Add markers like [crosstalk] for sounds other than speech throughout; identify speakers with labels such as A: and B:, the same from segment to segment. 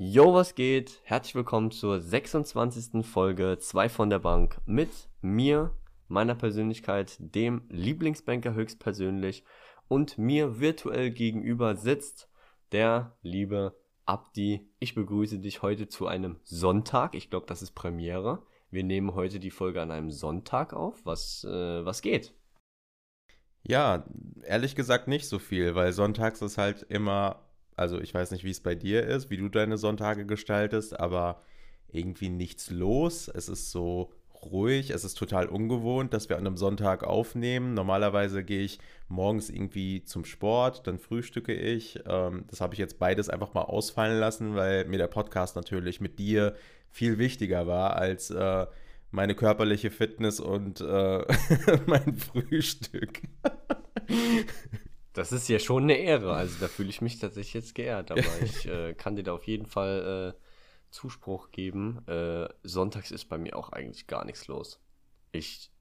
A: Yo, was geht? Herzlich willkommen zur 26. Folge 2 von der Bank mit mir, meiner Persönlichkeit, dem Lieblingsbanker höchstpersönlich und mir virtuell gegenüber sitzt der liebe Abdi. Ich begrüße dich heute zu einem Sonntag. Ich glaube, das ist Premiere. Wir nehmen heute die Folge an einem Sonntag auf. Was, äh, was geht?
B: Ja, ehrlich gesagt nicht so viel, weil sonntags ist halt immer also ich weiß nicht, wie es bei dir ist, wie du deine Sonntage gestaltest, aber irgendwie nichts los. Es ist so ruhig, es ist total ungewohnt, dass wir an einem Sonntag aufnehmen. Normalerweise gehe ich morgens irgendwie zum Sport, dann frühstücke ich. Ähm, das habe ich jetzt beides einfach mal ausfallen lassen, weil mir der Podcast natürlich mit dir viel wichtiger war als äh, meine körperliche Fitness und äh, [laughs] mein Frühstück. [laughs]
A: Das ist ja schon eine Ehre. Also da fühle ich mich tatsächlich jetzt geehrt. Aber [laughs] ich äh, kann dir da auf jeden Fall äh, Zuspruch geben. Äh, sonntags ist bei mir auch eigentlich gar nichts los. Ich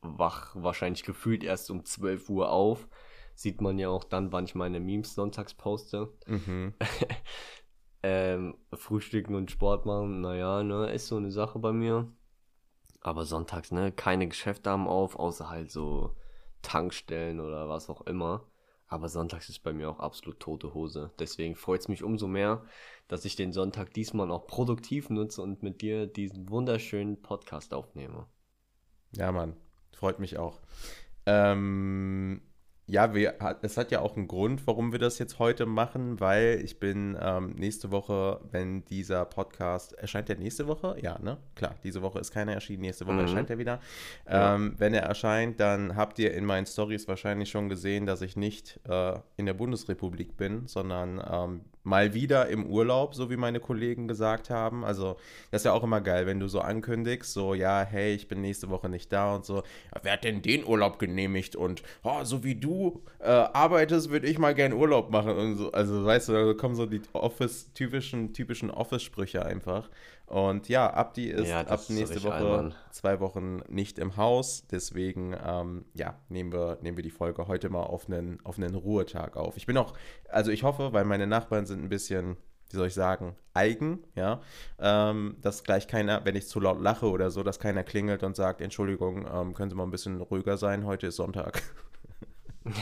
A: wach wahrscheinlich gefühlt erst um 12 Uhr auf. Sieht man ja auch dann, wann ich meine Memes sonntags poste. Mhm. [laughs] ähm, Frühstücken und Sport machen, naja, ne, ist so eine Sache bei mir. Aber sonntags, ne, keine Geschäfte haben auf, außer halt so Tankstellen oder was auch immer. Aber sonntags ist bei mir auch absolut tote Hose. Deswegen freut es mich umso mehr, dass ich den Sonntag diesmal auch produktiv nutze und mit dir diesen wunderschönen Podcast aufnehme.
B: Ja, Mann, freut mich auch. Ähm, ja, wir, es hat ja auch einen Grund, warum wir das jetzt heute machen, weil ich bin ähm, nächste Woche, wenn dieser Podcast erscheint der nächste Woche, ja, ne? Klar, diese Woche ist keiner erschienen, nächste Woche mhm. erscheint er wieder. Ja. Ähm, wenn er erscheint, dann habt ihr in meinen Stories wahrscheinlich schon gesehen, dass ich nicht äh, in der Bundesrepublik bin, sondern ähm, mal wieder im Urlaub, so wie meine Kollegen gesagt haben. Also, das ist ja auch immer geil, wenn du so ankündigst, so, ja, hey, ich bin nächste Woche nicht da und so. Wer hat denn den Urlaub genehmigt? Und oh, so wie du äh, arbeitest, würde ich mal gern Urlaub machen. Und so, also, weißt du, da kommen so die Office, typischen, typischen Office-Sprüche einfach. Und ja, Abdi ist ja, ab nächste Woche albern. zwei Wochen nicht im Haus. Deswegen, ähm, ja, nehmen wir, nehmen wir die Folge heute mal auf einen, auf einen Ruhetag auf. Ich bin auch, also ich hoffe, weil meine Nachbarn sind ein bisschen, wie soll ich sagen, eigen, ja, ähm, dass gleich keiner, wenn ich zu laut lache oder so, dass keiner klingelt und sagt, Entschuldigung, ähm, können Sie mal ein bisschen ruhiger sein, heute ist Sonntag. [laughs]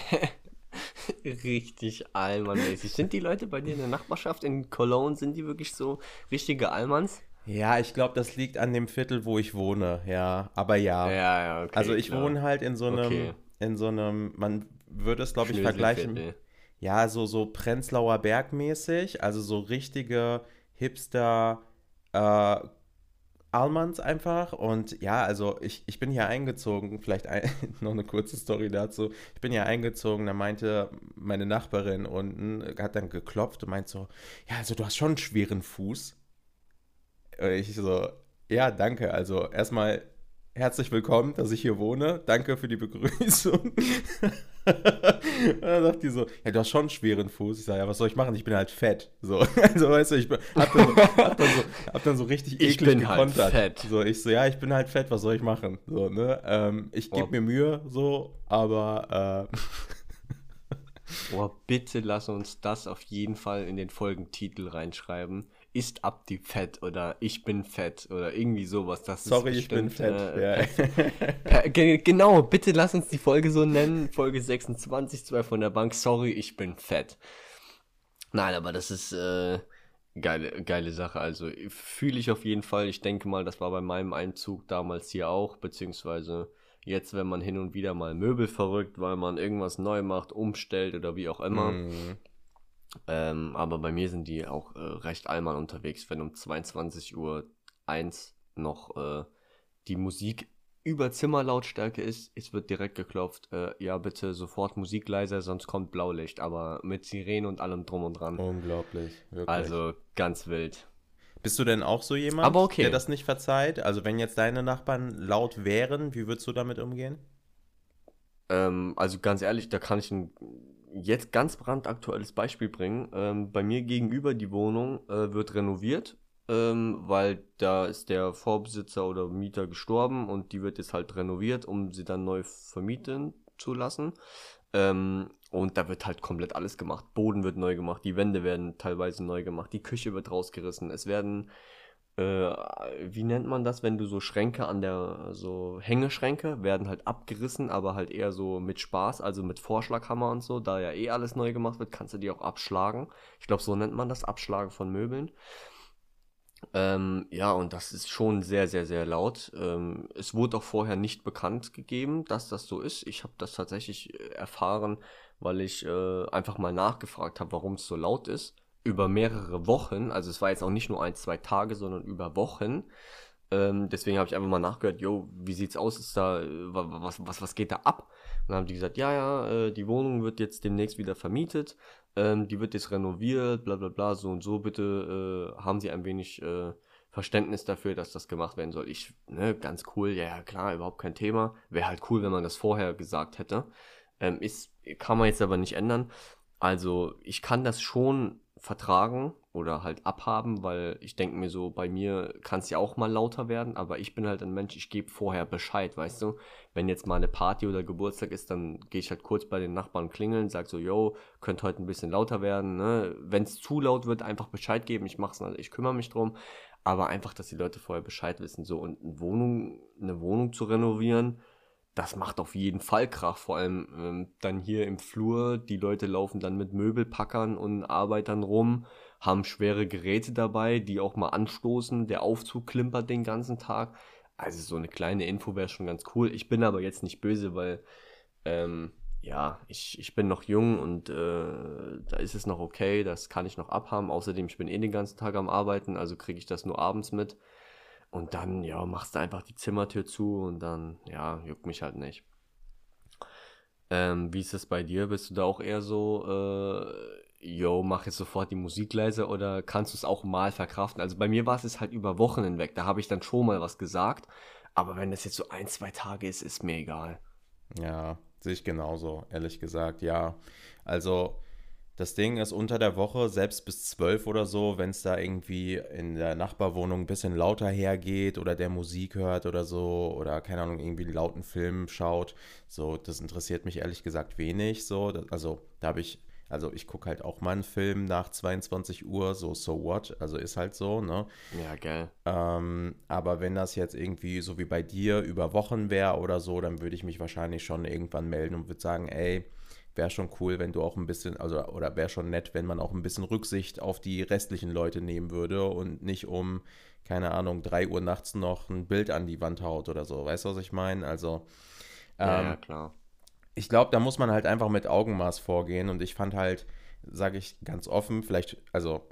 A: richtig Allmann-mäßig. Sind die Leute bei dir in der Nachbarschaft in Cologne, sind die wirklich so richtige Allmanns?
B: Ja, ich glaube, das liegt an dem Viertel, wo ich wohne, ja. Aber ja.
A: Ja, ja, okay.
B: Also ich klar. wohne halt in so einem, okay. in so einem, man würde es, glaube ich, vergleichen. Ja, so, so Prenzlauer Berg mäßig, also so richtige Hipster äh, Almans einfach. Und ja, also ich, ich bin hier eingezogen, vielleicht ein, [laughs] noch eine kurze Story dazu. Ich bin hier eingezogen, da meinte meine Nachbarin unten, hat dann geklopft und meint so, ja, also du hast schon einen schweren Fuß. Und ich so, ja, danke. Also erstmal herzlich willkommen, dass ich hier wohne. Danke für die Begrüßung. und [laughs] dann sagt die so, ja, du hast schon einen schweren Fuß. Ich sage, ja, was soll ich machen? Ich bin halt fett. So, [laughs] also weißt du, ich bin, hab, dann so, hab, dann so, hab dann so richtig eklig
A: ich bin halt gekontert. Halt fett.
B: So, ich so, ja, ich bin halt fett, was soll ich machen? So, ne? Ähm, ich gebe mir Mühe, so, aber äh, [laughs]
A: Oh, bitte lass uns das auf jeden Fall in den Folgentitel reinschreiben ist Abdi fett oder ich bin fett oder irgendwie sowas. Das
B: Sorry, ich bin fett. Äh,
A: ja. [laughs] genau, bitte lass uns die Folge so nennen. Folge 26, 2 von der Bank. Sorry, ich bin fett. Nein, aber das ist äh, geile, geile Sache. Also fühle ich auf jeden Fall. Ich denke mal, das war bei meinem Einzug damals hier auch, beziehungsweise jetzt, wenn man hin und wieder mal Möbel verrückt, weil man irgendwas neu macht, umstellt oder wie auch immer. Mm ähm, aber bei mir sind die auch äh, recht allmann unterwegs, wenn um 22 Uhr 1 noch äh, die Musik über Zimmerlautstärke ist, es wird direkt geklopft, äh, ja bitte sofort Musik leiser, sonst kommt Blaulicht, aber mit Sirene und allem drum und dran.
B: Unglaublich,
A: wirklich. Also ganz wild.
B: Bist du denn auch so jemand, okay. der das nicht verzeiht? Also wenn jetzt deine Nachbarn laut wären, wie würdest du damit umgehen?
A: Ähm, also ganz ehrlich, da kann ich ein jetzt ganz brandaktuelles Beispiel bringen. Ähm, bei mir gegenüber die Wohnung äh, wird renoviert, ähm, weil da ist der Vorbesitzer oder Mieter gestorben und die wird jetzt halt renoviert, um sie dann neu vermieten zu lassen. Ähm, Und da wird halt komplett alles gemacht. Boden wird neu gemacht, die Wände werden teilweise neu gemacht, die Küche wird rausgerissen. Es werden, äh, wie nennt man das, wenn du so Schränke an der, so Hängeschränke werden halt abgerissen, aber halt eher so mit Spaß, also mit Vorschlaghammer und so. Da ja eh alles neu gemacht wird, kannst du die auch abschlagen. Ich glaube, so nennt man das, Abschlagen von Möbeln. Ähm, ja, und das ist schon sehr, sehr, sehr laut. Ähm, es wurde auch vorher nicht bekannt gegeben, dass das so ist. Ich habe das tatsächlich äh, erfahren, weil ich äh, einfach mal nachgefragt habe, warum es so laut ist. Über mehrere Wochen, also es war jetzt auch nicht nur ein, zwei Tage, sondern über Wochen. Ähm, deswegen habe ich einfach mal nachgehört, jo, wie sieht's aus? Ist da, äh, was, was, was geht da ab? Und dann haben die gesagt, ja, ja, äh, die Wohnung wird jetzt demnächst wieder vermietet, ähm, die wird jetzt renoviert, bla bla bla, so und so, bitte äh, haben Sie ein wenig äh, Verständnis dafür, dass das gemacht werden soll. Ich, ne, ganz cool, ja, ja, klar, überhaupt kein Thema. Wäre halt cool, wenn man das vorher gesagt hätte. Ähm, ist, kann man jetzt aber nicht ändern. Also, ich kann das schon vertragen oder halt abhaben, weil ich denke mir so, bei mir kann es ja auch mal lauter werden, aber ich bin halt ein Mensch, ich gebe vorher Bescheid, weißt du? Wenn jetzt mal eine Party oder Geburtstag ist, dann gehe ich halt kurz bei den Nachbarn klingeln, sag so, yo, könnte heute ein bisschen lauter werden, ne? Wenn es zu laut wird, einfach Bescheid geben, ich mach's, ich kümmere mich drum, aber einfach, dass die Leute vorher Bescheid wissen, so und eine Wohnung, eine Wohnung zu renovieren, das macht auf jeden Fall Krach, vor allem ähm, dann hier im Flur, die Leute laufen dann mit Möbelpackern und Arbeitern rum, haben schwere Geräte dabei, die auch mal anstoßen, der Aufzug klimpert den ganzen Tag. Also so eine kleine Info wäre schon ganz cool. Ich bin aber jetzt nicht böse, weil ähm, ja, ich, ich bin noch jung und äh, da ist es noch okay, das kann ich noch abhaben. Außerdem, ich bin eh den ganzen Tag am Arbeiten, also kriege ich das nur abends mit. Und dann, ja, machst du einfach die Zimmertür zu und dann, ja, juckt mich halt nicht. Ähm, wie ist es bei dir? Bist du da auch eher so, äh, yo, mach jetzt sofort die Musik leise oder kannst du es auch mal verkraften? Also bei mir war es halt über Wochen hinweg, da habe ich dann schon mal was gesagt, aber wenn das jetzt so ein, zwei Tage ist, ist mir egal.
B: Ja, sehe ich genauso, ehrlich gesagt, ja. Also das Ding ist unter der Woche, selbst bis 12 oder so, wenn es da irgendwie in der Nachbarwohnung ein bisschen lauter hergeht oder der Musik hört oder so oder keine Ahnung, irgendwie einen lauten Film schaut, so, das interessiert mich ehrlich gesagt wenig. So, also da habe ich, also ich gucke halt auch mal einen Film nach 22 Uhr, so so what, also ist halt so, ne?
A: Ja, geil.
B: Ähm, aber wenn das jetzt irgendwie so wie bei dir über Wochen wäre oder so, dann würde ich mich wahrscheinlich schon irgendwann melden und würde sagen, ey, wäre schon cool, wenn du auch ein bisschen, also oder wäre schon nett, wenn man auch ein bisschen Rücksicht auf die restlichen Leute nehmen würde und nicht um, keine Ahnung, 3 Uhr nachts noch ein Bild an die Wand haut oder so. Weißt du, was ich meine? Also,
A: ähm, ja, ja, klar.
B: Ich glaube, da muss man halt einfach mit Augenmaß vorgehen und ich fand halt, sage ich ganz offen, vielleicht, also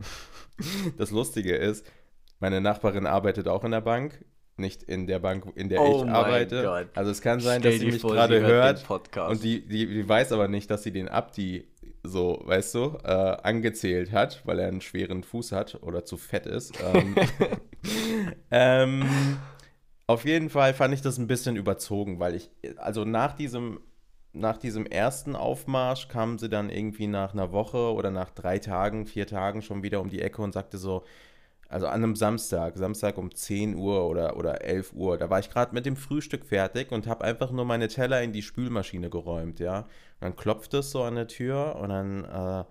B: [laughs] das Lustige ist, meine Nachbarin arbeitet auch in der Bank nicht in der Bank, in der oh ich arbeite. Gott. Also es kann sein, Stell dass sie mich gerade hört, hört und die, die, die, weiß aber nicht, dass sie den Abdi so, weißt du, äh, angezählt hat, weil er einen schweren Fuß hat oder zu fett ist. Ähm, [laughs] ähm, auf jeden Fall fand ich das ein bisschen überzogen, weil ich, also nach diesem nach diesem ersten Aufmarsch kam sie dann irgendwie nach einer Woche oder nach drei Tagen, vier Tagen schon wieder um die Ecke und sagte so, also an einem Samstag, Samstag um 10 Uhr oder, oder 11 Uhr, da war ich gerade mit dem Frühstück fertig und habe einfach nur meine Teller in die Spülmaschine geräumt, ja. Und dann klopfte es so an der Tür und dann äh,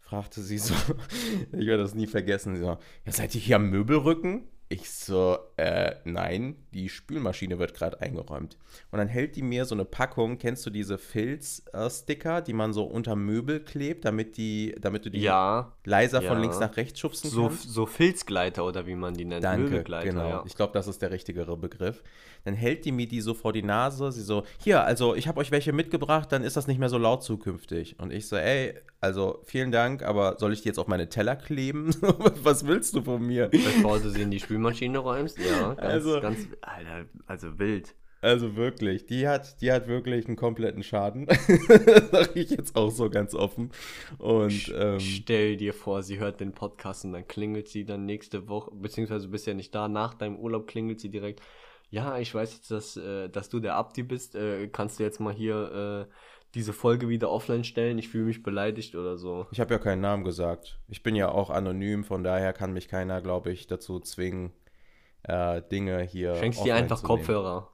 B: fragte sie so, [laughs] ich werde das nie vergessen, sie so, ja, seid ihr hier am Möbelrücken? Ich so, äh, nein, die Spülmaschine wird gerade eingeräumt. Und dann hält die mir so eine Packung, kennst du diese Filz-Sticker, die man so unter Möbel klebt, damit die, damit du die
A: ja,
B: leiser
A: ja.
B: von links nach rechts schubsen
A: so,
B: kannst?
A: So Filzgleiter oder wie man die nennt.
B: Danke, Möbelgleiter, genau. Ja. Ich glaube, das ist der richtigere Begriff. Dann hält die mir die so vor die Nase, sie so, hier, also ich habe euch welche mitgebracht, dann ist das nicht mehr so laut zukünftig. Und ich so, ey, also vielen Dank, aber soll ich die jetzt auf meine Teller kleben? [laughs] Was willst du von mir?
A: Bevor du sie in die Spülmaschine räumst, ja. Ganz,
B: also,
A: ganz, Alter, also wild.
B: Also wirklich, die hat, die hat wirklich einen kompletten Schaden. [laughs] sage ich jetzt auch so ganz offen. Und ähm,
A: stell dir vor, sie hört den Podcast und dann klingelt sie dann nächste Woche, beziehungsweise du bist ja nicht da, nach deinem Urlaub klingelt sie direkt. Ja, ich weiß jetzt, dass, äh, dass du der Abdi bist. Äh, kannst du jetzt mal hier äh, diese Folge wieder offline stellen, ich fühle mich beleidigt oder so.
B: Ich habe ja keinen Namen gesagt. Ich bin ja auch anonym, von daher kann mich keiner, glaube ich, dazu zwingen, äh, Dinge hier.
A: Schenkst dir einfach Kopfhörer.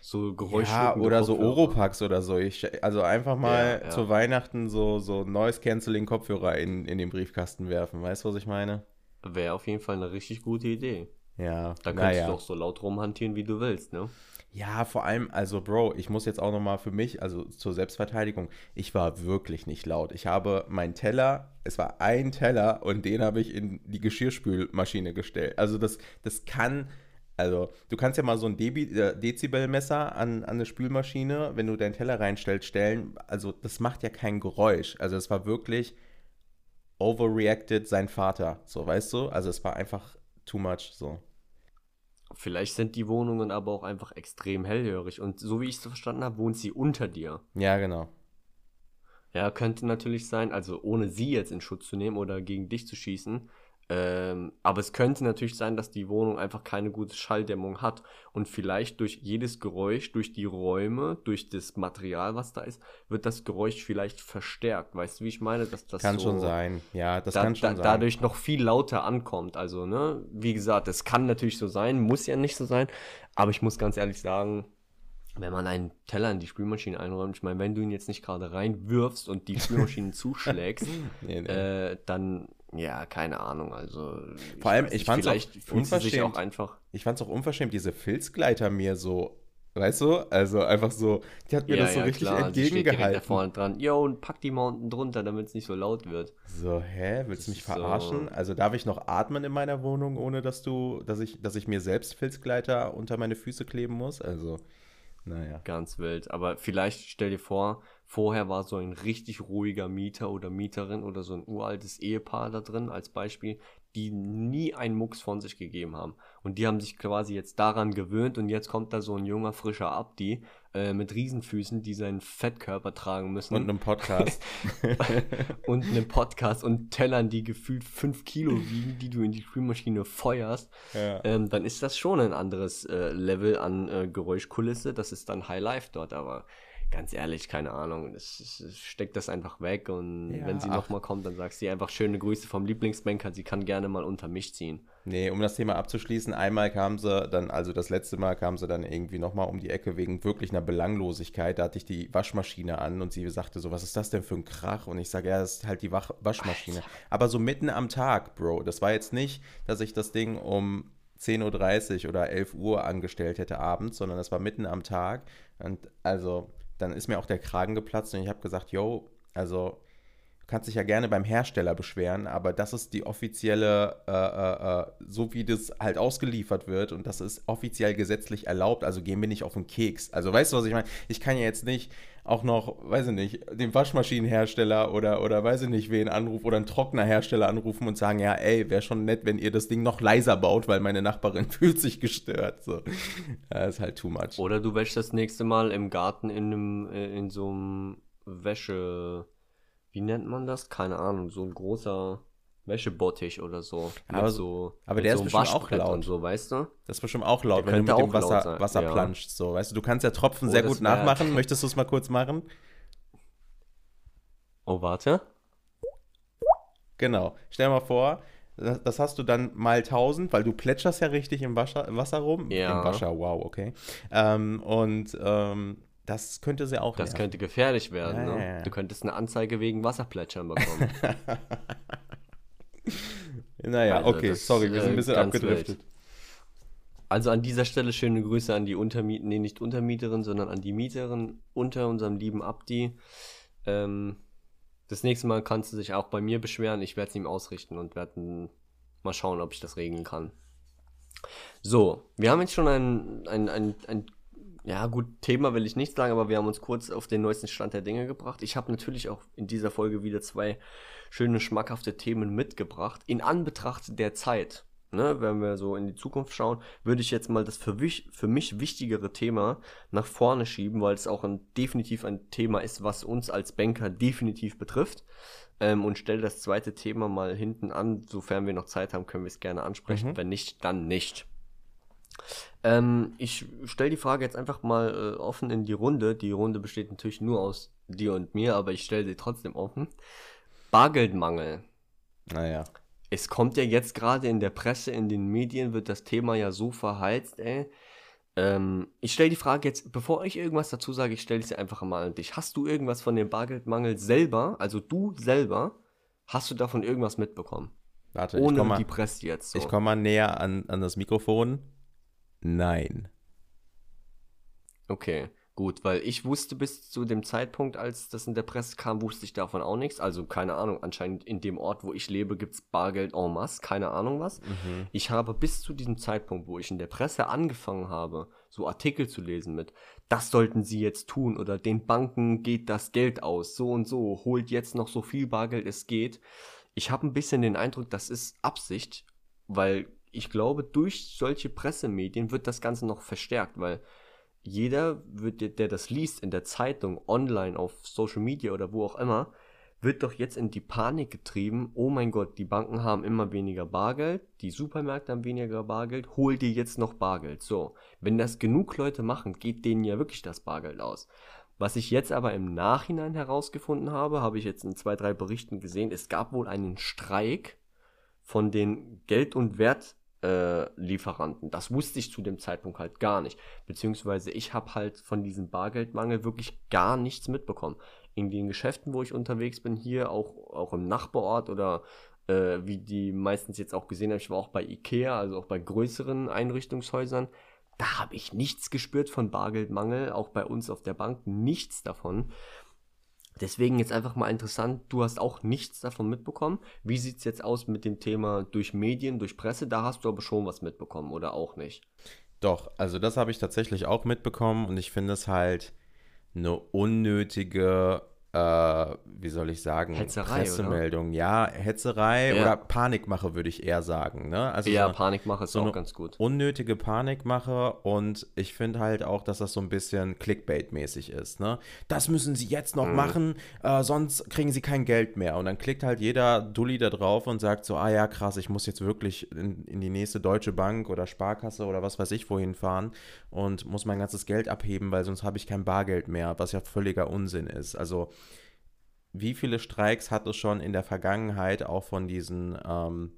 A: So Geräusch.
B: Ja, oder so Oropax oder so. Ich, also einfach mal ja, ja. zu Weihnachten so, so Noise Canceling Kopfhörer in, in den Briefkasten werfen. Weißt du, was ich meine?
A: Wäre auf jeden Fall eine richtig gute Idee.
B: Ja.
A: Da kannst du doch so laut rumhantieren, wie du willst, ne?
B: Ja, vor allem, also Bro, ich muss jetzt auch nochmal für mich, also zur Selbstverteidigung, ich war wirklich nicht laut. Ich habe meinen Teller, es war ein Teller und den habe ich in die Geschirrspülmaschine gestellt. Also das, das kann, also du kannst ja mal so ein äh, Dezibelmesser an, an eine Spülmaschine, wenn du deinen Teller reinstellst, stellen. Also das macht ja kein Geräusch. Also es war wirklich overreacted sein Vater, so weißt du? Also es war einfach too much, so.
A: Vielleicht sind die Wohnungen aber auch einfach extrem hellhörig. Und so wie ich es verstanden habe, wohnt sie unter dir.
B: Ja, genau.
A: Ja, könnte natürlich sein, also ohne sie jetzt in Schutz zu nehmen oder gegen dich zu schießen, ähm, aber es könnte natürlich sein, dass die Wohnung einfach keine gute Schalldämmung hat und vielleicht durch jedes Geräusch, durch die Räume, durch das Material, was da ist, wird das Geräusch vielleicht verstärkt. Weißt du, wie ich meine? Dass das
B: kann so schon sein. Ja, das da, kann schon da, sein.
A: Dadurch noch viel lauter ankommt. Also, ne, wie gesagt, es kann natürlich so sein, muss ja nicht so sein. Aber ich muss ganz ehrlich sagen, wenn man einen Teller in die Spülmaschine einräumt, ich meine, wenn du ihn jetzt nicht gerade reinwirfst und die [laughs] Spülmaschine zuschlägst, nee, nee. Äh, dann ja, keine Ahnung. Also
B: vor allem, ich fand es
A: auch unverschämt. Auch einfach.
B: Ich fand es auch unverschämt, diese Filzgleiter mir so, weißt du, also einfach so, die hat mir ja, das so ja, richtig klar. entgegengehalten. Die
A: vorne dran. Yo, und pack die mal unten drunter, damit es nicht so laut wird.
B: So, hä, willst du mich verarschen? So. Also darf ich noch atmen in meiner Wohnung, ohne dass du, dass ich, dass ich mir selbst Filzgleiter unter meine Füße kleben muss? Also, naja.
A: Ganz wild. Aber vielleicht stell dir vor, Vorher war so ein richtig ruhiger Mieter oder Mieterin oder so ein uraltes Ehepaar da drin als Beispiel, die nie einen Mucks von sich gegeben haben. Und die haben sich quasi jetzt daran gewöhnt und jetzt kommt da so ein junger, frischer Abdi äh, mit Riesenfüßen, die seinen Fettkörper tragen müssen.
B: Und einem Podcast. [laughs]
A: und einem Podcast und Tellern, die gefühlt 5 Kilo wiegen, die du in die Spülmaschine feuerst. Ja. Ähm, dann ist das schon ein anderes äh, Level an äh, Geräuschkulisse. Das ist dann High Life dort, aber ganz ehrlich, keine Ahnung, es, es steckt das einfach weg und ja, wenn sie nochmal kommt, dann sagst du einfach schöne Grüße vom Lieblingsbanker, sie kann gerne mal unter mich ziehen.
B: Nee, um das Thema abzuschließen, einmal kam sie dann, also das letzte Mal kam sie dann irgendwie nochmal um die Ecke wegen wirklich einer Belanglosigkeit, da hatte ich die Waschmaschine an und sie sagte so, was ist das denn für ein Krach? Und ich sage, ja, das ist halt die Wach Waschmaschine. Alter. Aber so mitten am Tag, Bro, das war jetzt nicht, dass ich das Ding um 10.30 Uhr oder 11 Uhr angestellt hätte abends, sondern das war mitten am Tag. Und also dann ist mir auch der Kragen geplatzt und ich habe gesagt, yo, also du kannst dich ja gerne beim Hersteller beschweren, aber das ist die offizielle, äh, äh, äh, so wie das halt ausgeliefert wird und das ist offiziell gesetzlich erlaubt, also gehen wir nicht auf den Keks. Also weißt du, was ich meine? Ich kann ja jetzt nicht auch noch, weiß ich nicht, den Waschmaschinenhersteller oder, oder weiß ich nicht, wen anrufen oder einen Trocknerhersteller anrufen und sagen, ja, ey, wäre schon nett, wenn ihr das Ding noch leiser baut, weil meine Nachbarin [laughs] fühlt sich gestört. So. Das ist halt too much.
A: Oder du wäschst das nächste Mal im Garten in, einem, äh, in so einem Wäsche, wie nennt man das? Keine Ahnung, so ein großer Wäschebottich oder so.
B: Aber, so, aber der so ist bestimmt auch laut. Und
A: so, weißt du?
B: Das ist bestimmt auch laut, der wenn du mit dem Wasser, Wasser ja. planschst. So, weißt du, du kannst ja Tropfen oh, sehr gut nachmachen. Möchtest du es mal kurz machen?
A: Oh, warte.
B: Genau. Stell mal vor, das, hast du dann mal 1000, weil du plätscherst ja richtig im Wasser, Wasser rum.
A: Ja.
B: Im Wasser, wow, okay. Ähm, und ähm, das könnte sie auch.
A: Das nerven. könnte gefährlich werden. Ja, ne? ja, du könntest eine Anzeige wegen Wasserplätschern bekommen. [laughs] [laughs]
B: naja, also, okay, sorry, wir sind ein bisschen abgedriftet. Wild.
A: Also an dieser Stelle schöne Grüße an die Untermieterin, nee, nicht Untermieterin, sondern an die Mieterin unter unserem lieben Abdi. Ähm, das nächste Mal kannst du dich auch bei mir beschweren. Ich werde es ihm ausrichten und werde mal schauen, ob ich das regeln kann. So, wir haben jetzt schon ein, ein, ein, ein ja gut, Thema will ich nicht sagen, aber wir haben uns kurz auf den neuesten Stand der Dinge gebracht. Ich habe natürlich auch in dieser Folge wieder zwei schöne, schmackhafte Themen mitgebracht. In Anbetracht der Zeit, ne, wenn wir so in die Zukunft schauen, würde ich jetzt mal das für, für mich wichtigere Thema nach vorne schieben, weil es auch ein, definitiv ein Thema ist, was uns als Banker definitiv betrifft. Ähm, und stelle das zweite Thema mal hinten an. Sofern wir noch Zeit haben, können wir es gerne ansprechen. Mhm. Wenn nicht, dann nicht. Ähm, ich stelle die Frage jetzt einfach mal äh, offen in die Runde. Die Runde besteht natürlich nur aus dir und mir, aber ich stelle sie trotzdem offen. Bargeldmangel.
B: Naja.
A: Es kommt ja jetzt gerade in der Presse, in den Medien, wird das Thema ja so verheizt, ey. Ähm, ich stelle die Frage jetzt, bevor ich irgendwas dazu sage, ich stelle sie einfach mal an dich. Hast du irgendwas von dem Bargeldmangel selber, also du selber, hast du davon irgendwas mitbekommen?
B: Warte,
A: Ohne
B: ich komme
A: die
B: mal,
A: Presse jetzt so.
B: ich komm mal näher an, an das Mikrofon. Nein.
A: Okay, gut, weil ich wusste bis zu dem Zeitpunkt, als das in der Presse kam, wusste ich davon auch nichts. Also keine Ahnung, anscheinend in dem Ort, wo ich lebe, gibt es Bargeld en masse, keine Ahnung was.
B: Mhm.
A: Ich habe bis zu diesem Zeitpunkt, wo ich in der Presse angefangen habe, so Artikel zu lesen mit, das sollten sie jetzt tun oder den Banken geht das Geld aus, so und so, holt jetzt noch so viel Bargeld es geht. Ich habe ein bisschen den Eindruck, das ist Absicht, weil ich glaube, durch solche Pressemedien wird das Ganze noch verstärkt, weil jeder, wird, der, das liest in der Zeitung, online, auf Social Media oder wo auch immer, wird doch jetzt in die Panik getrieben, oh mein Gott, die Banken haben immer weniger Bargeld, die Supermärkte haben weniger Bargeld, hol dir jetzt noch Bargeld. So, wenn das genug Leute machen, geht denen ja wirklich das Bargeld aus. Was ich jetzt aber im Nachhinein herausgefunden habe, habe ich jetzt in zwei, drei Berichten gesehen, es gab wohl einen Streik von den Geld- und Wertlieferanten. Das wusste ich zu dem Zeitpunkt halt gar nicht. Beziehungsweise ich habe halt von diesem Bargeldmangel wirklich gar nichts mitbekommen. In den Geschäften, wo ich unterwegs bin, hier auch, auch im Nachbarort oder äh, wie die meistens jetzt auch gesehen haben, ich war auch bei Ikea, also auch bei größeren Einrichtungshäusern, da habe ich nichts gespürt von Bargeldmangel, auch bei uns auf der Bank nichts davon. Deswegen jetzt einfach mal interessant, du hast auch nichts davon mitbekommen. Wie sieht es jetzt aus mit dem Thema durch Medien, durch Presse? Da hast du aber schon was mitbekommen oder auch nicht?
B: Doch, also das habe ich tatsächlich auch mitbekommen und ich finde es halt eine unnötige, äh, wie soll ich sagen,
A: Hetzerei,
B: Pressemeldung. Ja, Hetzerei
A: Ja.
B: oder Panikmache würde ich eher sagen. Ne? Also
A: ja,
B: so,
A: Panikmache ist
B: so
A: auch ganz gut.
B: unnötige Panikmache und ich finde halt auch, dass das so ein bisschen Clickbait-mäßig ist. Ne? Das müssen sie jetzt noch
A: Mhm.
B: machen, äh, sonst kriegen sie kein Geld mehr. Und dann klickt halt jeder Dulli da drauf und sagt so, ah ja, krass, ich muss jetzt wirklich in, in die nächste Deutsche Bank oder Sparkasse oder was weiß ich wohin fahren und muss mein ganzes Geld abheben, weil sonst habe ich kein Bargeld mehr, was ja völliger Unsinn ist. Also wie viele Streiks hat es schon in der Vergangenheit auch von diesen ähm,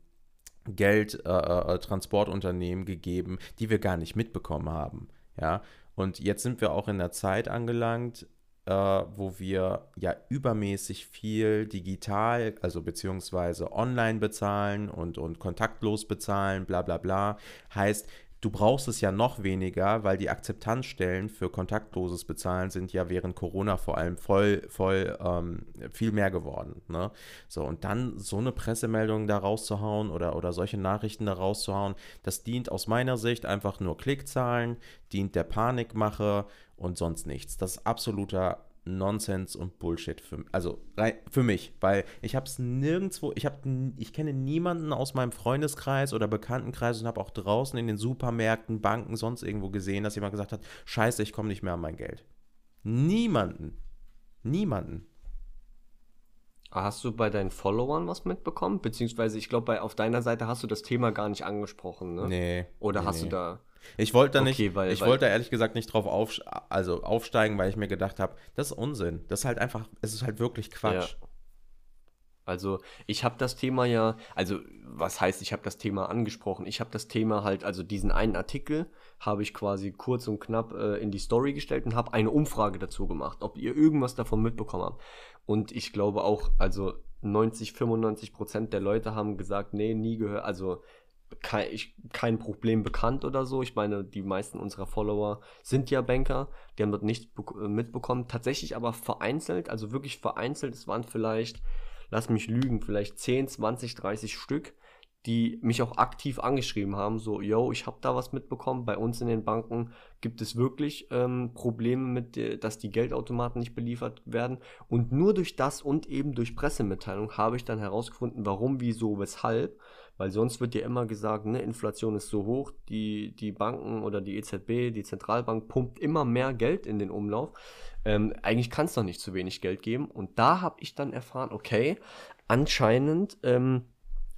B: Geldtransportunternehmen äh, Transportunternehmen gegeben, die wir gar nicht mitbekommen haben. Ja, und jetzt sind wir auch in der Zeit angelangt, äh, wo wir ja übermäßig viel digital, also beziehungsweise online bezahlen und, und kontaktlos bezahlen, bla bla bla. Heißt, du brauchst es ja noch weniger, weil die Akzeptanzstellen für kontaktloses Bezahlen sind ja während Corona vor allem voll, voll ähm, viel mehr geworden. Ne? So, und dann so eine Pressemeldung da rauszuhauen oder, oder solche Nachrichten da rauszuhauen, das dient aus meiner Sicht einfach nur Klickzahlen, dient der Panikmache und sonst nichts. Das ist absoluter Nonsens und Bullshit für, also für mich, weil ich habe es nirgendwo, ich habe, ich kenne niemanden aus meinem Freundeskreis oder Bekanntenkreis und habe auch draußen in den Supermärkten, Banken, sonst irgendwo gesehen, dass jemand gesagt hat, scheiße, ich komme nicht mehr an mein Geld. Niemanden. Niemanden.
A: Hast du bei deinen Followern was mitbekommen? Beziehungsweise, ich glaube, auf deiner Seite hast du das Thema gar nicht angesprochen, ne?
B: Nee.
A: Oder
B: nee,
A: hast
B: nee.
A: du da.
B: Ich wollte da nicht,
A: Okay, weil-
B: ich
A: weil-
B: wollte ehrlich gesagt nicht drauf auf, also aufsteigen, weil ich mir gedacht habe, das ist Unsinn. Das ist halt einfach, es ist halt wirklich Quatsch.
A: Also, ich habe das Thema ja, also, was heißt, ich habe das Thema angesprochen? Ich habe das Thema halt, also diesen einen Artikel habe ich quasi kurz und knapp äh, in die Story gestellt und habe eine Umfrage dazu gemacht, ob ihr irgendwas davon mitbekommen habt. Und ich glaube auch, also 90, 95 Prozent der Leute haben gesagt, nee, nie gehört, also kein, ich, kein Problem bekannt oder so. Ich meine, die meisten unserer Follower sind ja Banker, die haben dort nichts äh, mitbekommen. Tatsächlich aber vereinzelt, also wirklich vereinzelt, es waren vielleicht, lass mich lügen, vielleicht 10, 20, 30 Stück, die mich auch aktiv angeschrieben haben, so, yo, ich habe da was mitbekommen, bei uns in den Banken gibt es wirklich ähm, Probleme mit, äh, dass die Geldautomaten nicht beliefert werden und nur durch das und eben durch Pressemitteilung habe ich dann herausgefunden, warum, wieso, weshalb, weil sonst wird ja immer gesagt, ne, Inflation ist so hoch, die, die Banken oder die EZB, die Zentralbank pumpt immer mehr Geld in den Umlauf. Ähm, eigentlich kann es doch nicht zu wenig Geld geben. Und da habe ich dann erfahren, okay, anscheinend ähm,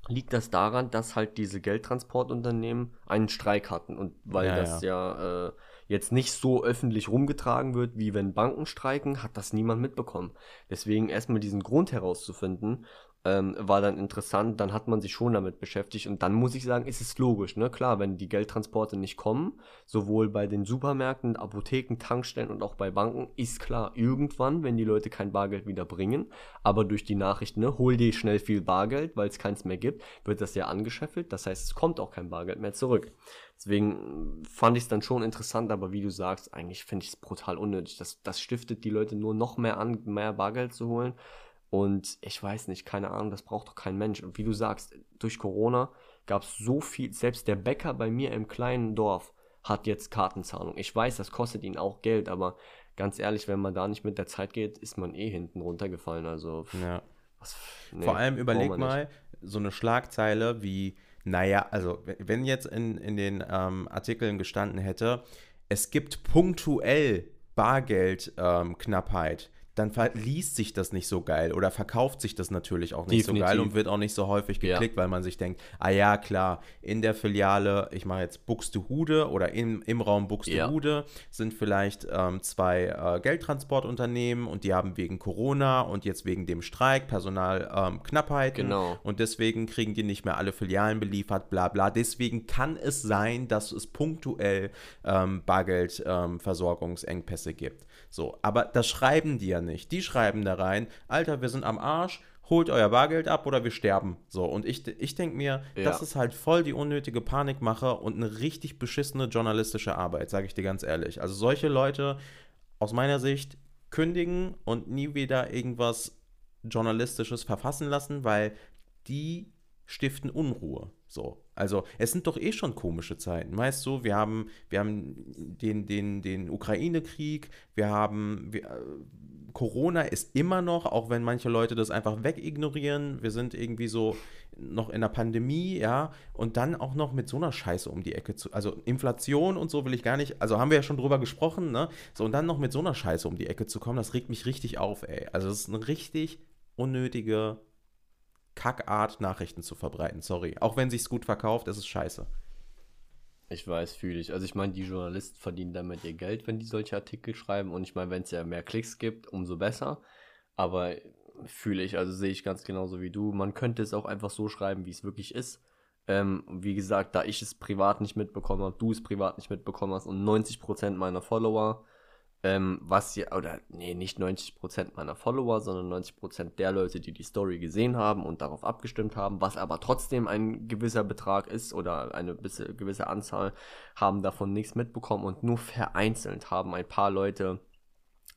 A: liegt das daran, dass halt diese Geldtransportunternehmen einen Streik hatten. Und weil
B: Ja,
A: das ja, äh, jetzt nicht so öffentlich rumgetragen wird, wie wenn Banken streiken, hat das niemand mitbekommen. Deswegen erstmal diesen Grund herauszufinden, ähm, war dann interessant, dann hat man sich schon damit beschäftigt und dann muss ich sagen, ist es logisch, ne? Klar, wenn die Geldtransporte nicht kommen, sowohl bei den Supermärkten, Apotheken, Tankstellen und auch bei Banken, ist klar, irgendwann, wenn die Leute kein Bargeld wieder bringen, aber durch die Nachrichten, ne, hol dir schnell viel Bargeld, weil es keins mehr gibt, wird das ja angescheffelt, das heißt, es kommt auch kein Bargeld mehr zurück. Deswegen fand ich es dann schon interessant, aber wie du sagst, eigentlich finde ich es brutal unnötig. Das, das stiftet die Leute nur noch mehr an, mehr Bargeld zu holen. Und ich weiß nicht, keine Ahnung, das braucht doch kein Mensch. Und wie du sagst, durch Corona gab es so viel, selbst der Bäcker bei mir im kleinen Dorf hat jetzt Kartenzahlung. Ich weiß, das kostet ihn auch Geld, aber ganz ehrlich, wenn man da nicht mit der Zeit geht, ist man eh hinten runtergefallen. Also,
B: ja. was, nee, Vor allem überleg mal, so eine Schlagzeile wie, naja, also wenn jetzt in, in den ähm, Artikeln gestanden hätte, es gibt punktuell Bargeldknappheit. Ähm, dann liest sich das nicht so geil oder verkauft sich das natürlich auch nicht Definitiv. so geil und wird auch nicht so häufig geklickt, ja. weil man sich denkt, ah ja, klar, in der Filiale, ich mache jetzt Buxtehude oder im, im Raum Buxtehude ja. sind vielleicht ähm, zwei äh, Geldtransportunternehmen und die haben wegen Corona und jetzt wegen dem Streik Personalknappheiten ähm, genau. und deswegen kriegen die nicht mehr alle Filialen beliefert, bla bla. Deswegen kann es sein, dass es punktuell ähm, Bargeldversorgungsengpässe ähm, gibt. So, aber das schreiben die ja nicht. Die schreiben da rein, Alter, wir sind am Arsch, holt euer Bargeld ab oder wir sterben. So, und ich, ich denke mir, ja. das ist halt voll die unnötige Panikmache und eine richtig beschissene journalistische Arbeit, sage ich dir ganz ehrlich. Also solche Leute aus meiner Sicht kündigen und nie wieder irgendwas Journalistisches verfassen lassen, weil die stiften Unruhe. So. Also, es sind doch eh schon komische Zeiten. Weißt du, wir haben, wir haben den, den, den Ukraine-Krieg, wir haben. Wir, äh, Corona ist immer noch, auch wenn manche Leute das einfach wegignorieren. Wir sind irgendwie so noch in der Pandemie, ja, und dann auch noch mit so einer Scheiße um die Ecke zu. Also Inflation und so will ich gar nicht, also haben wir ja schon drüber gesprochen, ne? So, und dann noch mit so einer Scheiße um die Ecke zu kommen, das regt mich richtig auf, ey. Also, es ist eine richtig unnötige Kackart, Nachrichten zu verbreiten. Sorry. Auch wenn sich's gut verkauft, ist es scheiße.
A: Ich weiß, fühle ich. Also ich meine, die Journalisten verdienen damit ihr Geld, wenn die solche Artikel schreiben. Und ich meine, wenn es ja mehr Klicks gibt, umso besser. Aber fühle ich, also sehe ich ganz genauso wie du. Man könnte es auch einfach so schreiben, wie es wirklich ist. Ähm, wie gesagt, da ich es privat nicht mitbekommen habe, du es privat nicht mitbekommen hast und 90% meiner Follower ähm, was ja, oder nee, nicht 90% meiner Follower, sondern 90% der Leute, die die Story gesehen haben und darauf abgestimmt haben, was aber trotzdem ein gewisser Betrag ist oder eine gewisse Anzahl, haben davon nichts mitbekommen und nur vereinzelt haben ein paar Leute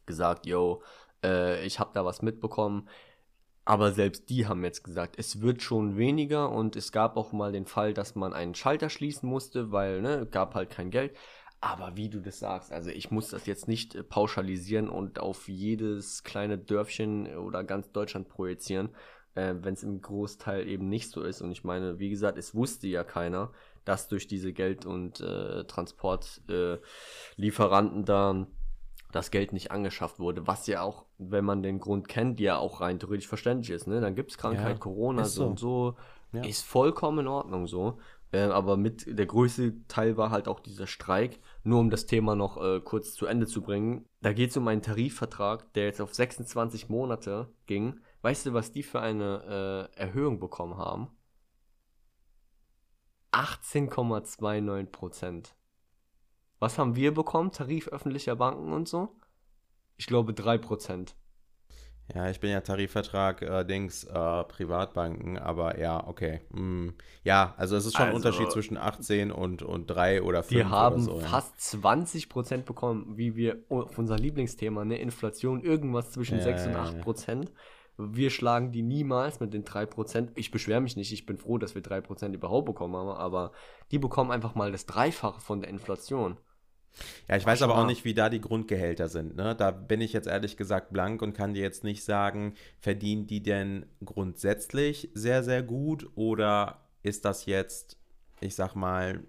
A: gesagt, yo, äh, ich habe da was mitbekommen. Aber selbst die haben jetzt gesagt, es wird schon weniger und es gab auch mal den Fall, dass man einen Schalter schließen musste, weil ne, gab halt kein Geld. Aber wie du das sagst, also ich muss das jetzt nicht äh, pauschalisieren und auf jedes kleine Dörfchen oder ganz Deutschland projizieren, äh, wenn es im Großteil eben nicht so ist. Und ich meine, wie gesagt, es wusste ja keiner, dass durch diese Geld- und äh, Transportlieferanten äh, da das Geld nicht angeschafft wurde, was ja auch, wenn man den Grund kennt, ja auch rein theoretisch verständlich ist. Ne? Dann gibt es Krankheit, ja, Corona, so und so. Ja. Ist vollkommen in Ordnung so. Äh, aber mit der größte Teil war halt auch dieser Streik. Nur um das Thema noch äh, kurz zu Ende zu bringen. Da geht es um einen Tarifvertrag, der jetzt auf 26 Monate ging. Weißt du, was die für eine äh, Erhöhung bekommen haben? 18,29 Prozent. Was haben wir bekommen? Tarif öffentlicher Banken und so? Ich glaube 3 Prozent.
B: Ja, ich bin ja Tarifvertrag, äh, Dings, äh, Privatbanken, aber ja, okay. Mm, ja, also es ist schon also, ein Unterschied zwischen 18 und, und 3 oder 5
A: Wir haben so, fast 20 Prozent bekommen, wie wir auf unser Lieblingsthema, ne, Inflation, irgendwas zwischen ja, 6 und 8 Prozent. Wir schlagen die niemals mit den 3 Prozent. Ich beschwere mich nicht, ich bin froh, dass wir 3 Prozent überhaupt bekommen haben, aber die bekommen einfach mal das Dreifache von der Inflation.
B: Ja, ich weiß aber auch nicht, wie da die Grundgehälter sind. Ne? Da bin ich jetzt ehrlich gesagt blank und kann dir jetzt nicht sagen, verdienen die denn grundsätzlich sehr, sehr gut oder ist das jetzt, ich sag mal,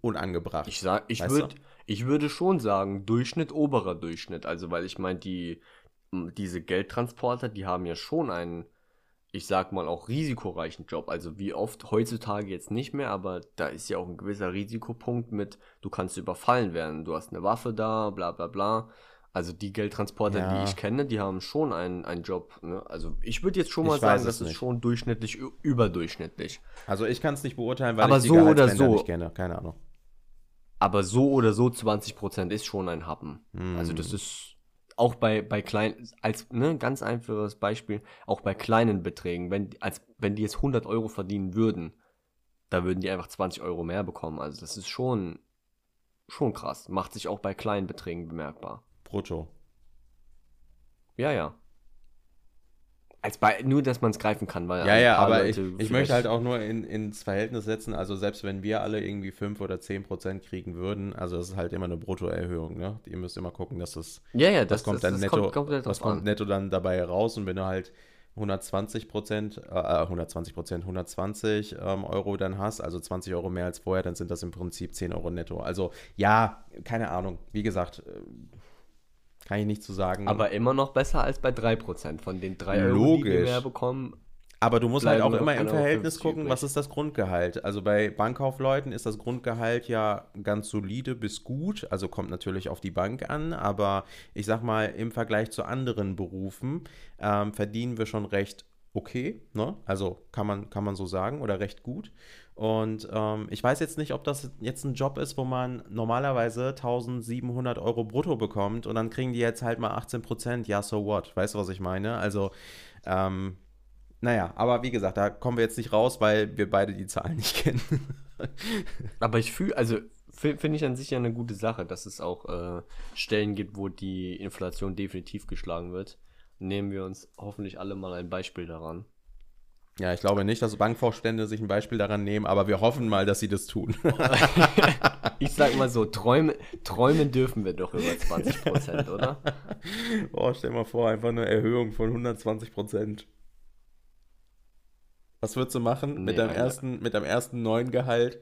B: unangebracht?
A: Ich, sag, ich, würd, ich würde schon sagen, Durchschnitt, oberer Durchschnitt. Also, weil ich meine, die, diese Geldtransporter, die haben ja schon einen ich sag mal, auch risikoreichen Job. Also wie oft heutzutage jetzt nicht mehr, aber da ist ja auch ein gewisser Risikopunkt mit, du kannst überfallen werden, du hast eine Waffe da, bla bla bla. Also die Geldtransporter,
B: Ja.
A: die ich kenne, die haben schon einen, einen Job. Ne? Also ich würde jetzt schon mal
B: Ich
A: sagen, das ist
B: nicht.
A: schon durchschnittlich, überdurchschnittlich.
B: Also ich kann es nicht beurteilen, weil
A: Aber
B: ich die
A: so oder so.
B: nicht kenne. Keine Ahnung.
A: Aber so oder so 20% ist schon ein Happen.
B: Hm.
A: Also das ist auch bei, bei kleinen, als ne, ganz einfaches Beispiel, auch bei kleinen Beträgen, wenn, als, wenn die jetzt 100 Euro verdienen würden, da würden die einfach 20 Euro mehr bekommen. Also das ist schon, schon krass. Macht sich auch bei kleinen Beträgen bemerkbar.
B: Brutto.
A: Ja, ja. Als bei, nur, dass man es greifen kann, weil
B: Ja, ja, aber ich,
A: Leute
B: ich
A: vielleicht-
B: möchte halt auch nur in, ins Verhältnis setzen, also selbst wenn wir alle irgendwie 5 oder 10 Prozent kriegen würden, also das ist halt immer eine Bruttoerhöhung, ne? Ihr müsst immer gucken, dass das,
A: Ja, ja,
B: was
A: das,
B: kommt
A: das,
B: dann
A: das
B: netto,
A: kommt komplett
B: was kommt netto dann dabei raus und wenn du halt 120 Prozent, äh, 120 Prozent, 120 ähm, Euro dann hast, also 20 Euro mehr als vorher, dann sind das im Prinzip 10 Euro netto. Also ja, keine Ahnung, wie gesagt, äh, kann ich nicht zu sagen.
A: Aber immer noch besser als bei 3%. Von den 3 Euro, die wir bekommen,
B: Aber du musst halt auch immer im
A: 1,50 Euro
B: Verhältnis gucken,
A: übrig.
B: was ist das Grundgehalt. Also bei Bankkaufleuten ist das Grundgehalt ja ganz solide bis gut, also kommt natürlich auf die Bank an, aber ich sag mal, im Vergleich zu anderen Berufen ähm, verdienen wir schon recht okay, ne? Also kann man, kann man so sagen oder recht gut. Und ähm, ich weiß jetzt nicht, ob das jetzt ein Job ist, wo man normalerweise 1700 Euro brutto bekommt und dann kriegen die jetzt halt mal 18 Prozent. Ja, so what? Weißt du, was ich meine? Also, ähm, naja, aber wie gesagt, da kommen wir jetzt nicht raus, weil wir beide die Zahlen nicht [laughs] kennen.
A: Aber ich fühle, also fi- finde ich an sich ja eine gute Sache, dass es auch äh, Stellen gibt, wo die Inflation definitiv geschlagen wird. Nehmen wir uns hoffentlich alle mal ein Beispiel daran.
B: ja, ich glaube nicht, dass Bankvorstände sich ein Beispiel daran nehmen, aber wir hoffen mal, dass sie das tun. [laughs]
A: Ich sag mal so, träumen, träumen dürfen wir doch über 20%, oder? [laughs]
B: Boah, stell mal vor, einfach eine Erhöhung von 120 Prozent. Was würdest du machen
A: Nee,
B: mit, deinem
A: Alter.
B: ersten, mit deinem ersten neuen Gehalt?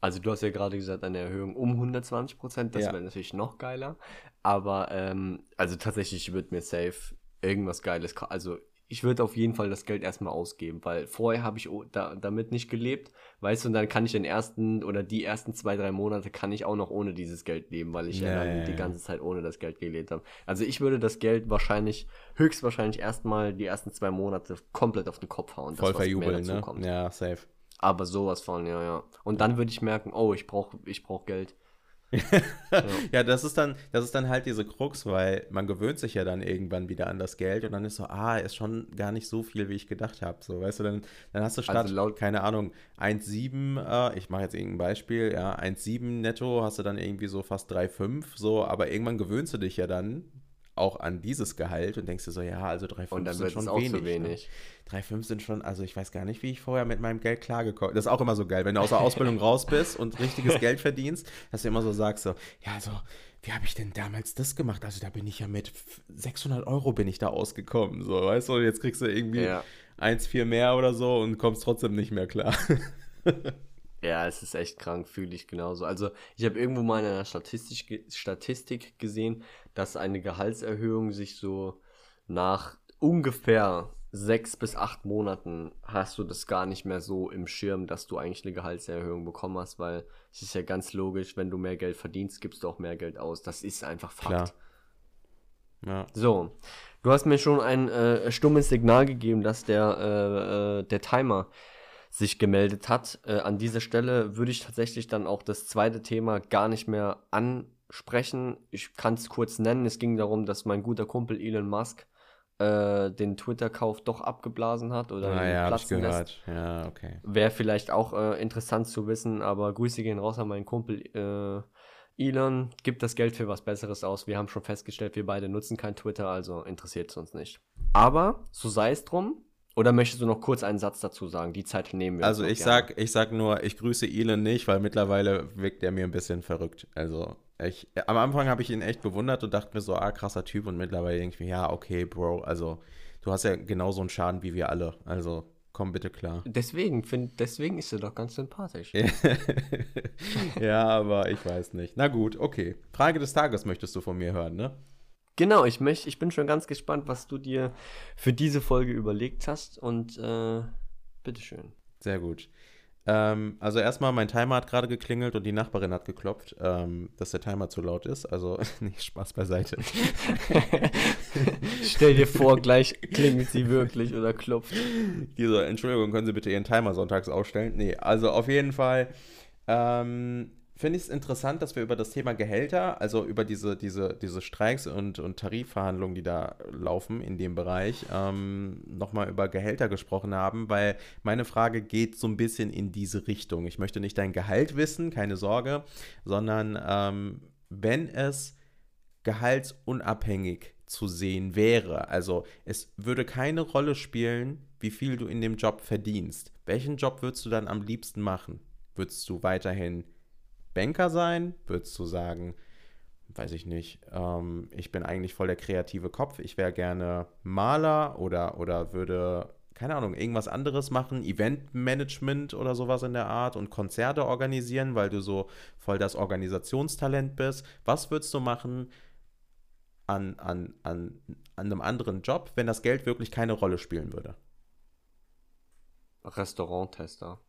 A: Also du hast ja gerade gesagt, eine Erhöhung um 120%, das
B: Ja.
A: wäre natürlich noch geiler. Aber, ähm, also tatsächlich, ich würde mir safe irgendwas Geiles, also ich würde auf jeden Fall das Geld erstmal ausgeben, weil vorher habe ich da, damit nicht gelebt, weißt du, und dann kann ich den ersten oder die ersten zwei, drei Monate kann ich auch noch ohne dieses Geld leben, weil ich ja,
B: Ja,
A: dann die ganze Zeit ohne das Geld gelebt habe. Also ich würde das Geld wahrscheinlich, höchstwahrscheinlich erstmal die ersten zwei Monate komplett auf den Kopf hauen.
B: Voll
A: das,
B: verjubeln, ne?
A: kommt.
B: Ja, safe.
A: Aber sowas von, ja, ja. Und dann würde ich merken, oh, ich brauche ich brauch Geld. [laughs]
B: Ja, das ist dann, das ist dann halt diese Krux, weil man gewöhnt sich ja dann irgendwann wieder an das Geld und dann ist so, ah, ist schon gar nicht so viel, wie ich gedacht habe. So, weißt du, dann, dann hast du statt,
A: Also laut-
B: keine Ahnung, 1,7, äh, ich mache jetzt irgendein Beispiel, ja, 1,7 netto hast du dann irgendwie so fast 3,5, so, aber irgendwann gewöhnst du dich ja dann auch an dieses Gehalt und denkst dir so, ja, also 3,5
A: Und dann
B: sind schon
A: es auch
B: wenig. ne?
A: wenig.
B: 3,5 sind schon, also ich weiß gar nicht, wie ich vorher mit meinem Geld klargekommen Das ist auch immer so geil, wenn du aus der Ausbildung [laughs] raus bist und richtiges Geld verdienst, dass du immer so sagst, so, ja, also, wie habe ich denn damals das gemacht? Also da bin ich ja mit 600 Euro bin ich da ausgekommen, so, weißt du, und jetzt kriegst du irgendwie
A: Ja.
B: 1,4 mehr oder so und kommst trotzdem nicht mehr klar. [laughs]
A: Ja, es ist echt krank, fühle ich genauso. Also, ich habe irgendwo mal in einer Statistik, Statistik gesehen, dass eine Gehaltserhöhung sich so nach ungefähr sechs bis acht Monaten hast du das gar nicht mehr so im Schirm, dass du eigentlich eine Gehaltserhöhung bekommen hast, weil es ist ja ganz logisch, wenn du mehr Geld verdienst, gibst du auch mehr Geld aus. Das ist einfach Fakt.
B: Klar. Ja.
A: So, du hast mir schon ein äh, stummes Signal gegeben, dass der, äh, äh, der Timer sich gemeldet hat. Äh, an dieser Stelle würde ich tatsächlich dann auch das zweite Thema gar nicht mehr ansprechen. Ich kann es kurz nennen. Es ging darum, dass mein guter Kumpel Elon Musk äh, den Twitter-Kauf doch abgeblasen hat oder ihn
B: Naja, habe ich
A: platzen lässt.
B: gehört. Ja, okay.
A: Wäre vielleicht auch äh, interessant zu wissen, aber Grüße gehen raus an meinen Kumpel äh, Elon. Gibt das Geld für was Besseres aus. Wir haben schon festgestellt, wir beide nutzen kein Twitter, also interessiert es uns nicht. Aber so sei es drum. Oder möchtest du noch kurz einen Satz dazu sagen? Die Zeit nehmen wir.
B: Also ich
A: gerne.
B: sag, ich sag nur, ich grüße Elon nicht, weil mittlerweile wirkt er mir ein bisschen verrückt. Also ich, am Anfang habe ich ihn echt bewundert und dachte mir so, ah, krasser Typ und mittlerweile denke ich mir, ja, okay, Bro, also du hast ja genauso einen Schaden wie wir alle. Also komm bitte klar.
A: Deswegen, find, deswegen ist er doch ganz sympathisch. [laughs]
B: ja, aber ich weiß nicht. Na gut, okay. Frage des Tages möchtest du von mir hören, ne?
A: Genau, ich, möcht, ich bin schon ganz gespannt, was du dir für diese Folge überlegt hast. Und äh, bitteschön.
B: Sehr gut. Ähm, also erstmal, mein Timer hat gerade geklingelt und die Nachbarin hat geklopft, ähm, dass der Timer zu laut ist. Also [laughs] nicht Spaß beiseite. [laughs]
A: Stell dir vor, gleich klingelt sie wirklich oder klopft.
B: Die so, Entschuldigung, können Sie bitte Ihren Timer sonntags ausstellen? Nee, also auf jeden Fall ähm, finde ich es interessant, dass wir über das Thema Gehälter, also über diese, diese, diese Streiks und, und Tarifverhandlungen, die da laufen in dem Bereich, ähm, nochmal über Gehälter gesprochen haben, weil meine Frage geht so ein bisschen in diese Richtung. Ich möchte nicht dein Gehalt wissen, keine Sorge, sondern ähm, wenn es gehaltsunabhängig zu sehen wäre, also es würde keine Rolle spielen, wie viel du in dem Job verdienst. Welchen Job würdest du dann am liebsten machen? Würdest du weiterhin Banker sein? Würdest du sagen, weiß ich nicht, ähm, ich bin eigentlich voll der kreative Kopf, ich wäre gerne Maler oder, oder würde, keine Ahnung, irgendwas anderes machen, Eventmanagement oder sowas in der Art und Konzerte organisieren, weil du so voll das Organisationstalent bist. Was würdest du machen an, an, an, an einem anderen Job, wenn das Geld wirklich keine Rolle spielen würde?
A: Restauranttester.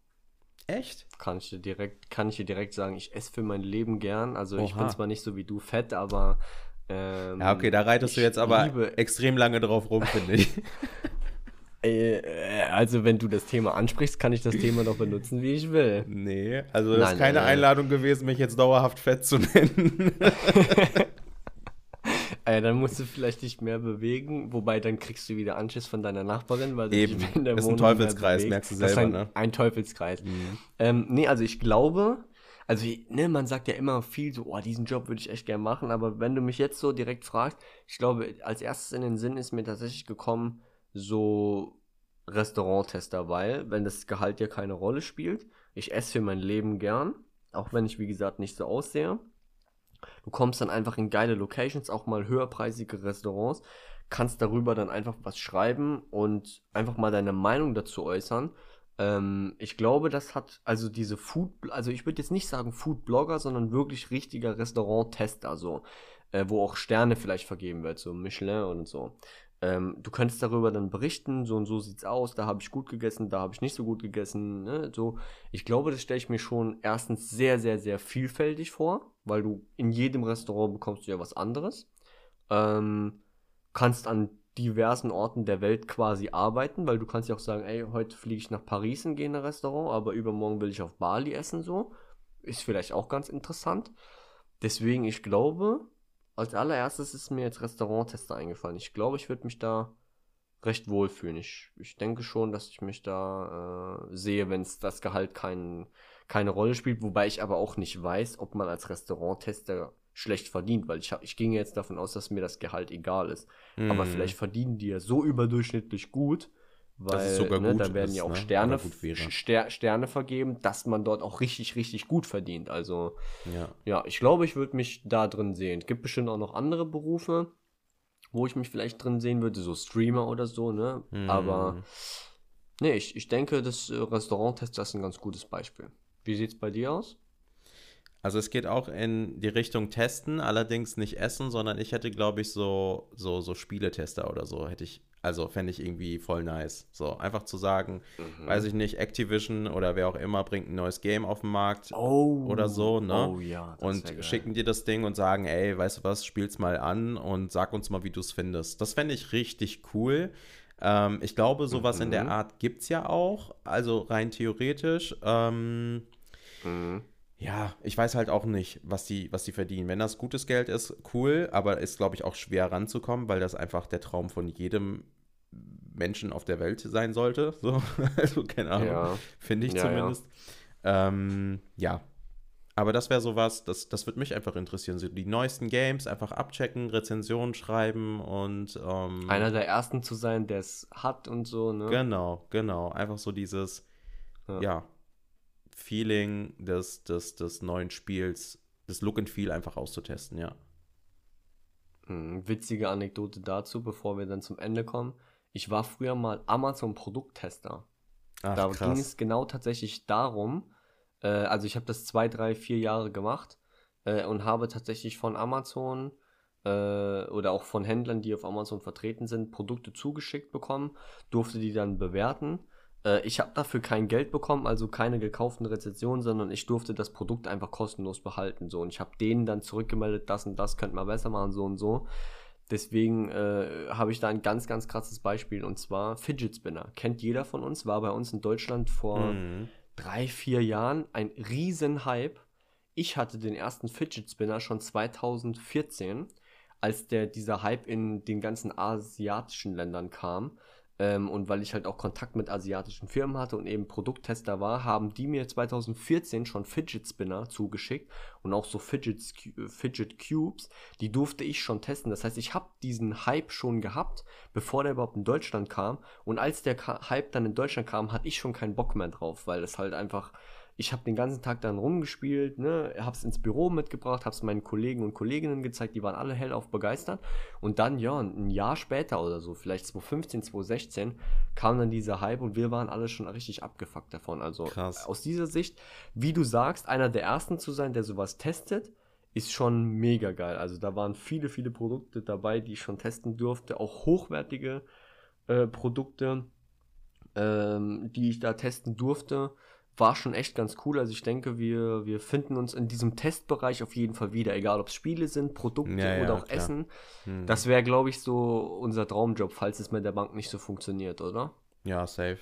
B: Echt?
A: Kann ich dir direkt, kann ich dir direkt sagen, ich esse für mein Leben gern. Also ich
B: Oha.
A: bin zwar nicht so wie du fett, aber ähm,
B: Ja, okay, da reitest du
A: ich
B: jetzt aber
A: liebe-
B: extrem lange drauf rum, finde ich. [laughs]
A: Äh, äh, also wenn du das Thema ansprichst, kann ich das Thema doch benutzen, wie ich will.
B: Nee, also das
A: Nein,
B: ist keine
A: äh,
B: Einladung gewesen, mich jetzt dauerhaft fett zu nennen. [laughs]
A: Äh, dann musst du vielleicht nicht mehr bewegen, wobei dann kriegst du wieder Anschiss von deiner Nachbarin, weil du
B: Eben.
A: dich in der
B: Ist ein
A: Wohnung
B: Teufelskreis, merkst du selber,
A: ein,
B: ne?
A: Ein Teufelskreis. Ähm, nee, also ich glaube, also ne, man sagt ja immer viel so, oh, diesen Job würde ich echt gerne machen, aber wenn du mich jetzt so direkt fragst, ich glaube, als erstes in den Sinn ist mir tatsächlich gekommen, so Restauranttester, weil, wenn das Gehalt ja keine Rolle spielt, ich esse für mein Leben gern, auch wenn ich, wie gesagt, nicht so aussehe. Du kommst dann einfach in geile Locations, auch mal höherpreisige Restaurants, kannst darüber dann einfach was schreiben und einfach mal deine Meinung dazu äußern. Ähm, ich glaube, das hat also diese Food, also ich würde jetzt nicht sagen Food-Blogger, sondern wirklich richtiger Restaurant-Tester, so, äh, wo auch Sterne vielleicht vergeben wird, so Michelin und so. Ähm, du könntest darüber dann berichten, so und so sieht's aus, da habe ich gut gegessen, da habe ich nicht so gut gegessen, ne? so. Ich glaube, das stelle ich mir schon erstens sehr, sehr, sehr vielfältig vor, weil du in jedem Restaurant bekommst du ja was anderes. Ähm, kannst an diversen Orten der Welt quasi arbeiten, weil du kannst ja auch sagen, ey, heute fliege ich nach Paris und gehe in ein Restaurant, aber übermorgen will ich auf Bali essen, so. Ist vielleicht auch ganz interessant. Deswegen, ich glaube, als allererstes ist mir jetzt Restauranttester eingefallen. Ich glaube, ich würde mich da recht wohlfühlen. Ich, ich denke schon, dass ich mich da äh, sehe, wenn es das Gehalt kein, keine Rolle spielt, wobei ich aber auch nicht weiß, ob man als Restauranttester schlecht verdient, weil ich, hab, ich ginge jetzt davon aus, dass mir das Gehalt egal ist. Aber
B: Mhm.
A: vielleicht verdienen die ja so überdurchschnittlich gut, weil ne,
B: gut
A: da werden
B: ist,
A: ja auch
B: ne?
A: Sterne. Ster, Sterne vergeben, dass man dort auch richtig, richtig gut verdient. Also
B: Ja.
A: ja, ich glaube, ich würde mich da drin sehen. Es gibt bestimmt auch noch andere Berufe, wo ich mich vielleicht drin sehen würde, so Streamer oder so, ne?
B: Mhm.
A: Aber nee, ich, ich denke, das äh, Restauranttester ist ein ganz gutes Beispiel. Wie sieht's bei dir aus?
B: Also es geht auch in die Richtung Testen, allerdings nicht Essen, sondern ich hätte, glaube ich, so, so, so Spieletester oder so, hätte ich, also fände ich irgendwie voll nice. So, einfach zu sagen,
A: Mhm.
B: weiß ich nicht, Activision oder wer auch immer bringt ein neues Game auf den Markt
A: Oh,
B: oder so, ne?
A: Oh ja, das
B: und schicken dir das Ding und sagen, ey, weißt du was, spiel's mal an und sag uns mal, wie du es findest. Das fände ich richtig cool. Ähm, ich glaube, sowas in der
A: Mhm.
B: Art gibt's ja auch, also rein theoretisch. Ähm,
A: Mhm.
B: ja, ich weiß halt auch nicht, was die, was die verdienen. Wenn das gutes Geld ist, cool, aber ist, glaube ich, auch schwer ranzukommen, weil das einfach der Traum von jedem Menschen auf der Welt sein sollte. [laughs] So, also keine Ahnung,
A: Ja.
B: finde ich
A: ja.
B: zumindest. Ja. Ähm, ja. Aber das wäre sowas, das, das würde mich einfach interessieren. So die neuesten Games einfach abchecken, Rezensionen schreiben und ähm,
A: Einer der ersten zu sein, der es hat und so, ne?
B: Genau, genau. Einfach so dieses,
A: Ja.
B: ja, Feeling des, des, des neuen Spiels, das Look and Feel einfach auszutesten, ja.
A: Mhm, Witzige Anekdote dazu, bevor wir dann zum Ende kommen. Ich war früher mal Amazon-Produkttester. Da ging es genau tatsächlich darum, äh, also ich habe das zwei, drei, vier Jahre gemacht äh, und habe tatsächlich von Amazon äh, oder auch von Händlern, die auf Amazon vertreten sind, Produkte zugeschickt bekommen, durfte die dann bewerten. Äh, ich habe dafür kein Geld bekommen, also keine gekauften Rezensionen, sondern ich durfte das Produkt einfach kostenlos behalten. So. Und ich habe denen dann zurückgemeldet, das und das könnte man besser machen, so und so. Deswegen äh, habe ich da ein ganz, ganz krasses Beispiel und zwar Fidget Spinner. Kennt jeder von uns, war bei uns in Deutschland vor mhm. Drei, vier Jahren ein riesen Hype. Ich hatte den ersten Fidget Spinner schon 2014, als der dieser Hype in den ganzen asiatischen Ländern kam. Ähm, und weil ich halt auch Kontakt mit asiatischen Firmen hatte und eben Produkttester war, haben die mir 2014 schon Fidget Spinner zugeschickt und auch so Fidget, Fidget Cubes, die durfte ich schon testen. Das heißt, ich habe diesen Hype schon gehabt, bevor der überhaupt in Deutschland kam. Und als der Hype dann in Deutschland kam, hatte ich schon keinen Bock mehr drauf, weil es halt einfach ich habe den ganzen Tag dann rumgespielt, ne, habe es ins Büro mitgebracht, habe es meinen Kollegen und Kolleginnen gezeigt, die waren alle hellauf begeistert. Und dann, ja, ein Jahr später oder so, vielleicht 2015, 2016, kam dann dieser Hype und wir waren alle schon richtig abgefuckt davon. Also Krass. aus dieser Sicht, wie du sagst, einer der ersten zu sein, der sowas testet, ist schon mega geil. Also da waren viele, viele Produkte dabei, die ich schon testen durfte, auch hochwertige äh, Produkte, ähm, die ich da testen durfte war schon echt ganz cool. Also ich denke, wir, wir finden uns in diesem Testbereich auf jeden Fall wieder, egal ob es Spiele sind, Produkte ja, oder ja, auch klar. Essen. Hm. Das wäre, glaube ich, so unser Traumjob, falls es mit der Bank nicht so funktioniert, oder?
B: Ja, safe.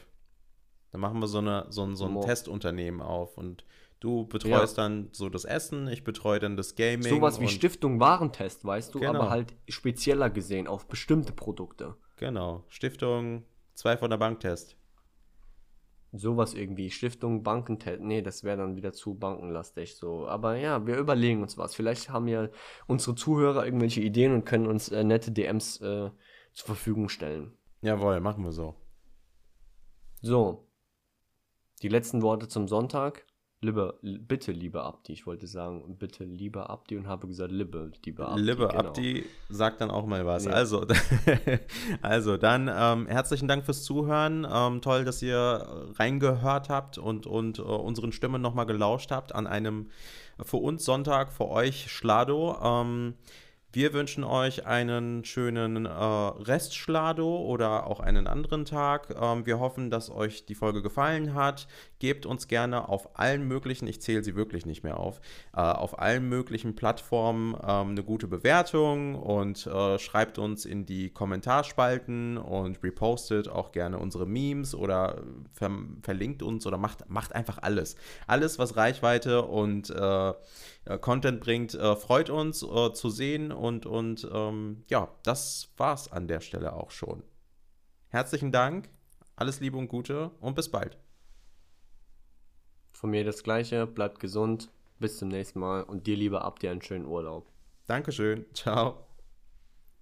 B: Dann machen wir so, eine, so, so ein Testunternehmen auf und du betreust ja. dann so das Essen, ich betreue dann das Gaming.
A: Sowas wie Stiftung Warentest, weißt du, genau. aber halt spezieller gesehen auf bestimmte Produkte.
B: Genau, Stiftung, zwei von der Banktest.
A: Sowas irgendwie. Stiftung, Banken, nee, das wäre dann wieder zu bankenlastig so. Aber ja, wir überlegen uns was. Vielleicht haben ja unsere Zuhörer irgendwelche Ideen und können uns äh, nette DMs äh, zur Verfügung stellen.
B: Jawohl, machen wir so.
A: So. Die letzten Worte zum Sonntag. Liebe, bitte, lieber Abdi, ich wollte sagen, bitte, lieber Abdi und habe gesagt, liebe, lieber
B: Abdi. Liebe genau. Abdi sagt dann auch mal was. Nee. Also, [laughs] also dann ähm, herzlichen Dank fürs Zuhören. Ähm, toll, dass ihr reingehört habt und, und uh, unseren Stimmen nochmal gelauscht habt an einem für uns Sonntag, für euch Schlado. Ähm, wir wünschen euch einen schönen äh, Restschlado oder auch einen anderen Tag. Ähm, wir hoffen, dass euch die Folge gefallen hat. Gebt uns gerne auf allen möglichen, ich zähle sie wirklich nicht mehr auf, äh, auf allen möglichen Plattformen ähm, eine gute Bewertung und äh, schreibt uns in die Kommentarspalten und repostet auch gerne unsere Memes oder ver verlinkt uns oder macht, macht einfach alles. Alles, was Reichweite und äh, äh, Content bringt, äh, freut uns äh, zu sehen und, und ähm, ja, das war's an der Stelle auch schon. Herzlichen Dank, alles Liebe und Gute und bis bald.
A: Von mir das Gleiche, bleibt gesund, bis zum nächsten Mal und dir lieber ab dir einen schönen Urlaub.
B: Dankeschön, ciao.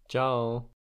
A: Ciao.